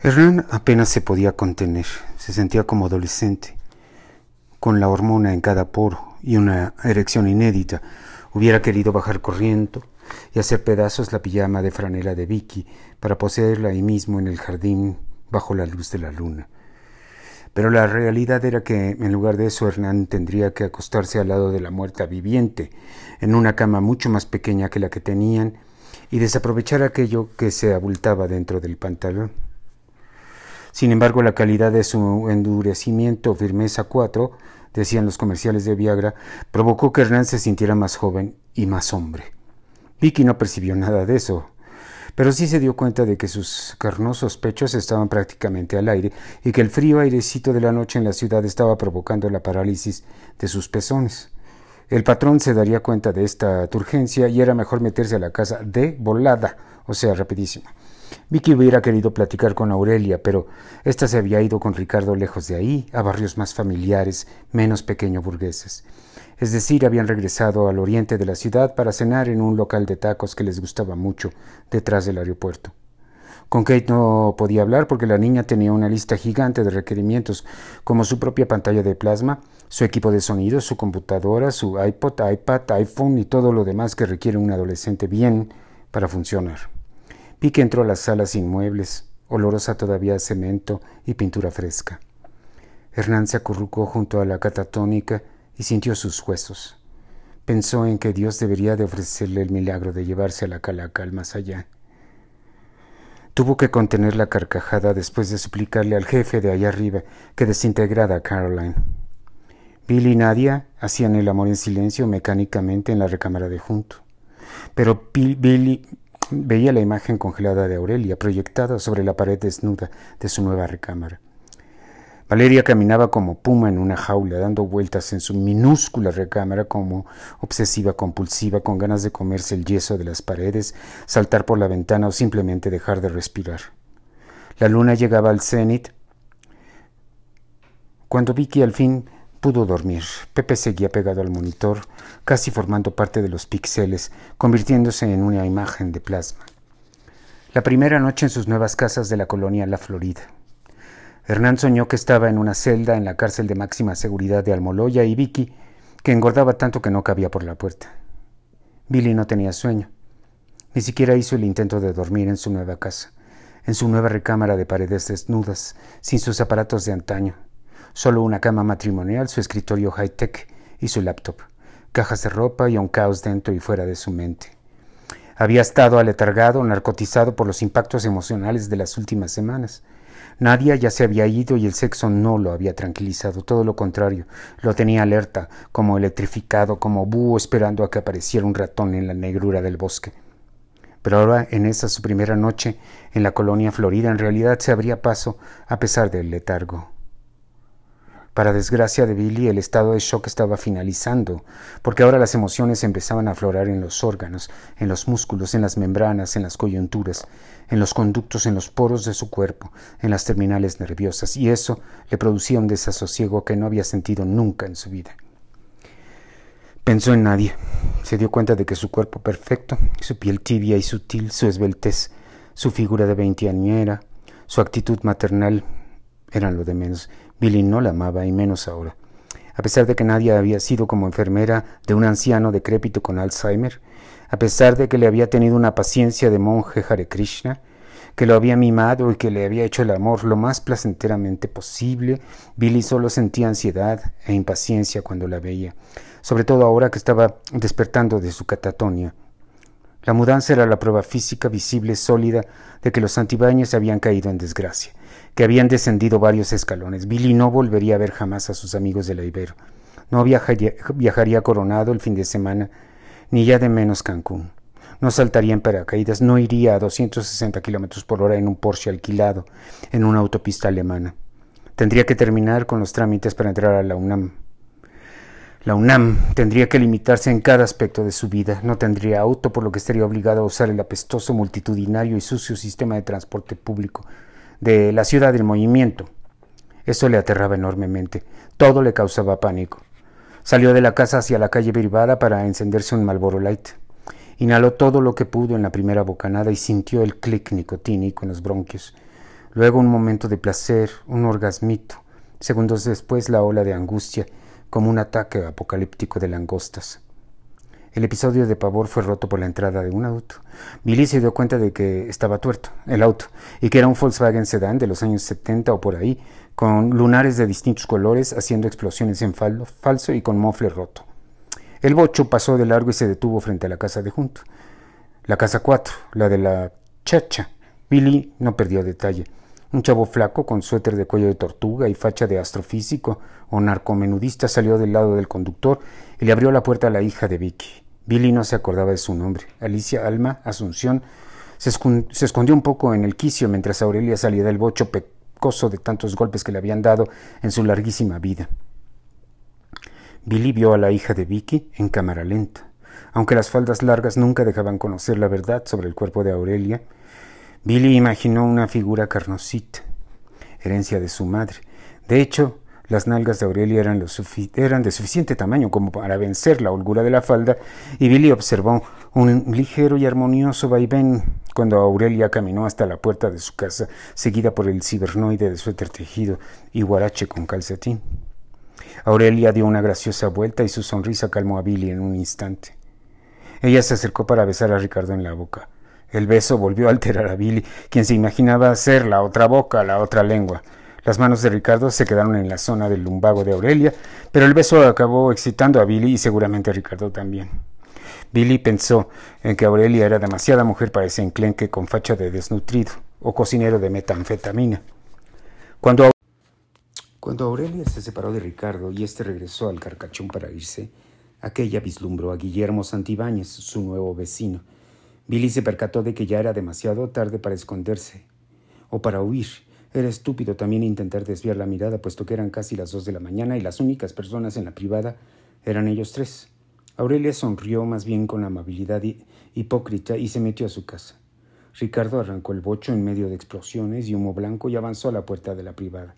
Hernán apenas se podía contener, se sentía como adolescente, con la hormona en cada poro y una erección inédita. Hubiera querido bajar corriendo y hacer pedazos la pijama de franela de Vicky para poseerla ahí mismo en el jardín bajo la luz de la luna. Pero la realidad era que en lugar de eso Hernán tendría que acostarse al lado de la muerta viviente, en una cama mucho más pequeña que la que tenían, y desaprovechar aquello que se abultaba dentro del pantalón. Sin embargo, la calidad de su endurecimiento, firmeza 4, decían los comerciales de Viagra, provocó que Hernán se sintiera más joven y más hombre. Vicky no percibió nada de eso, pero sí se dio cuenta de que sus carnosos pechos estaban prácticamente al aire y que el frío airecito de la noche en la ciudad estaba provocando la parálisis de sus pezones. El patrón se daría cuenta de esta turgencia y era mejor meterse a la casa de volada, o sea, rapidísimo. Vicky hubiera querido platicar con Aurelia, pero ésta se había ido con Ricardo lejos de ahí, a barrios más familiares, menos pequeño burgueses. Es decir, habían regresado al oriente de la ciudad para cenar en un local de tacos que les gustaba mucho, detrás del aeropuerto. Con Kate no podía hablar porque la niña tenía una lista gigante de requerimientos, como su propia pantalla de plasma, su equipo de sonido, su computadora, su iPod, iPad, iPhone y todo lo demás que requiere un adolescente bien para funcionar. Pique entró a la sala sin muebles, olorosa todavía a cemento y pintura fresca. Hernán se acurrucó junto a la catatónica y sintió sus huesos. Pensó en que Dios debería de ofrecerle el milagro de llevarse a la calaca al más allá. Tuvo que contener la carcajada después de suplicarle al jefe de allá arriba que desintegrara a Caroline. Billy y Nadia hacían el amor en silencio mecánicamente en la recámara de junto. Pero Billy, Veía la imagen congelada de Aurelia proyectada sobre la pared desnuda de su nueva recámara. Valeria caminaba como puma en una jaula, dando vueltas en su minúscula recámara como obsesiva compulsiva, con ganas de comerse el yeso de las paredes, saltar por la ventana o simplemente dejar de respirar. La luna llegaba al cenit cuando Vicky al fin pudo dormir. Pepe seguía pegado al monitor, casi formando parte de los píxeles, convirtiéndose en una imagen de plasma. La primera noche en sus nuevas casas de la colonia La Florida. Hernán soñó que estaba en una celda en la cárcel de máxima seguridad de Almoloya y Vicky, que engordaba tanto que no cabía por la puerta. Billy no tenía sueño. Ni siquiera hizo el intento de dormir en su nueva casa, en su nueva recámara de paredes desnudas, sin sus aparatos de antaño, Solo una cama matrimonial, su escritorio high-tech y su laptop. Cajas de ropa y un caos dentro y fuera de su mente. Había estado aletargado, narcotizado por los impactos emocionales de las últimas semanas. Nadia ya se había ido y el sexo no lo había tranquilizado, todo lo contrario, lo tenía alerta, como electrificado, como búho esperando a que apareciera un ratón en la negrura del bosque. Pero ahora, en esa su primera noche en la colonia Florida, en realidad se abría paso a pesar del letargo. Para desgracia de Billy, el estado de shock estaba finalizando, porque ahora las emociones empezaban a aflorar en los órganos, en los músculos, en las membranas, en las coyunturas, en los conductos, en los poros de su cuerpo, en las terminales nerviosas, y eso le producía un desasosiego que no había sentido nunca en su vida. Pensó en nadie. Se dio cuenta de que su cuerpo perfecto, su piel tibia y sutil, su esbeltez, su figura de veinteañera, su actitud maternal eran lo de menos, Billy no la amaba y menos ahora. A pesar de que nadie había sido como enfermera de un anciano decrépito con Alzheimer, a pesar de que le había tenido una paciencia de monje Hare Krishna, que lo había mimado y que le había hecho el amor lo más placenteramente posible, Billy solo sentía ansiedad e impaciencia cuando la veía, sobre todo ahora que estaba despertando de su catatonia. La mudanza era la prueba física visible, sólida, de que los Santibáñez habían caído en desgracia que habían descendido varios escalones. Billy no volvería a ver jamás a sus amigos de la Ibero. No viajaría, Coronado el fin de semana, ni ya de menos Cancún. No saltaría en paracaídas, no iría a 260 kilómetros por hora en un Porsche alquilado en una autopista alemana. Tendría que terminar con los trámites para entrar a la UNAM. La UNAM tendría que limitarse en cada aspecto de su vida. No tendría auto, por lo que estaría obligado a usar el apestoso, multitudinario y sucio sistema de transporte público de la ciudad del movimiento. Eso le aterraba enormemente, todo le causaba pánico. Salió de la casa hacia la calle privada para encenderse un Malboro Light. Inhaló todo lo que pudo en la primera bocanada y sintió el clic nicotínico en los bronquios. luego un momento de placer, un orgasmito, segundos después la ola de angustia, como un ataque apocalíptico de langostas. El episodio de pavor fue roto por la entrada de un auto. Billy se dio cuenta de que estaba tuerto el auto y que era un Volkswagen Sedan de los años 70 o por ahí, con lunares de distintos colores haciendo explosiones en falso y con mofle roto. El bocho pasó de largo y se detuvo frente a la casa de junto. La casa 4, la de la chacha. Billy no perdió detalle. Un chavo flaco con suéter de cuello de tortuga y facha de astrofísico o narcomenudista salió del lado del conductor y le abrió la puerta a la hija de Vicky. Billy no se acordaba de su nombre. Alicia Alma Asunción se, escondió un poco en el quicio mientras Aurelia salía del bocho pecoso de tantos golpes que le habían dado en su larguísima vida. Billy vio a la hija de Vicky en cámara lenta. Aunque las faldas largas nunca dejaban conocer la verdad sobre el cuerpo de Aurelia, Billy imaginó una figura carnosita, herencia de su madre. De hecho, las nalgas de Aurelia eran, de suficiente tamaño como para vencer la holgura de la falda, y Billy observó un ligero y armonioso vaivén cuando Aurelia caminó hasta la puerta de su casa, seguida por el cibernoide de suéter tejido y guarache con calcetín. Aurelia dio una graciosa vuelta y su sonrisa calmó a Billy en un instante. Ella se acercó para besar a Ricardo en la boca. El beso volvió a alterar a Billy, quien se imaginaba ser la otra boca, la otra lengua. Las manos de Ricardo se quedaron en la zona del lumbago de Aurelia, pero el beso acabó excitando a Billy y seguramente a Ricardo también. Billy pensó en que Aurelia era demasiada mujer para ese enclenque con facha de desnutrido o cocinero de metanfetamina. Cuando, Cuando Aurelia se separó de Ricardo y éste regresó al carcachón para irse, aquella vislumbró a Guillermo Santibáñez, su nuevo vecino, Billy se percató de que ya era demasiado tarde para esconderse o para huir. Era estúpido también intentar desviar la mirada, puesto que eran casi las dos de la mañana y las únicas personas en la privada eran ellos tres. Aurelia sonrió más bien con amabilidad hipócrita y se metió a su casa. Ricardo arrancó el bocho en medio de explosiones y humo blanco y avanzó a la puerta de la privada.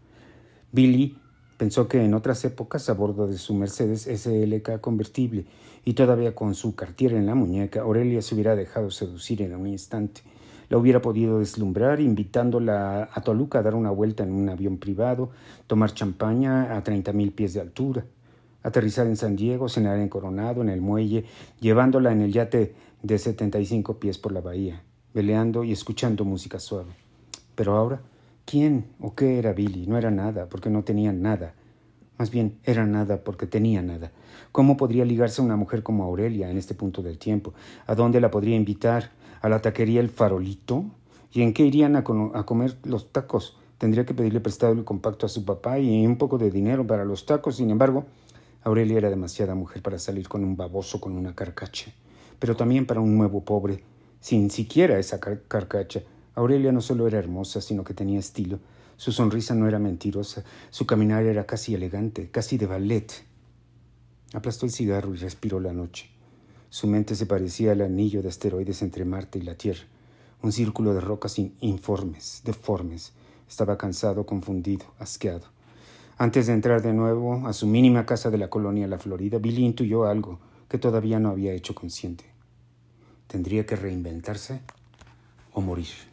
Billy Pensó que en otras épocas, a bordo de su Mercedes SLK convertible y todavía con su cartier en la muñeca, Aurelia se hubiera dejado seducir en un instante. La hubiera podido deslumbrar invitándola a Toluca a dar una vuelta en un avión privado, tomar champaña a treinta mil pies de altura, aterrizar en San Diego, cenar en Coronado, en el muelle, llevándola en el yate de setenta y cinco pies por la bahía, veleando y escuchando música suave. Pero ahora ¿Quién o qué era Billy? No era nada, porque no tenía nada. Más bien, era nada porque tenía nada. ¿Cómo podría ligarse una mujer como Aurelia en este punto del tiempo? ¿A dónde la podría invitar? ¿A la taquería El Farolito? ¿Y en qué irían a comer los tacos? Tendría que pedirle prestado el compacto a su papá y un poco de dinero para los tacos. Sin embargo, Aurelia era demasiada mujer para salir con un baboso con una carcacha, pero también para un nuevo pobre, sin siquiera esa carcacha. Aurelia no solo era hermosa, sino que tenía estilo. Su sonrisa no era mentirosa, su caminar era casi elegante, casi de ballet. Aplastó el cigarro y respiró la noche. Su mente se parecía al anillo de asteroides entre Marte y la Tierra, un círculo de rocas informes, deformes. Estaba cansado, confundido, asqueado. Antes de entrar de nuevo a su mínima casa de la colonia La Florida, Billy intuyó algo que todavía no había hecho consciente. Tendría que reinventarse o morir.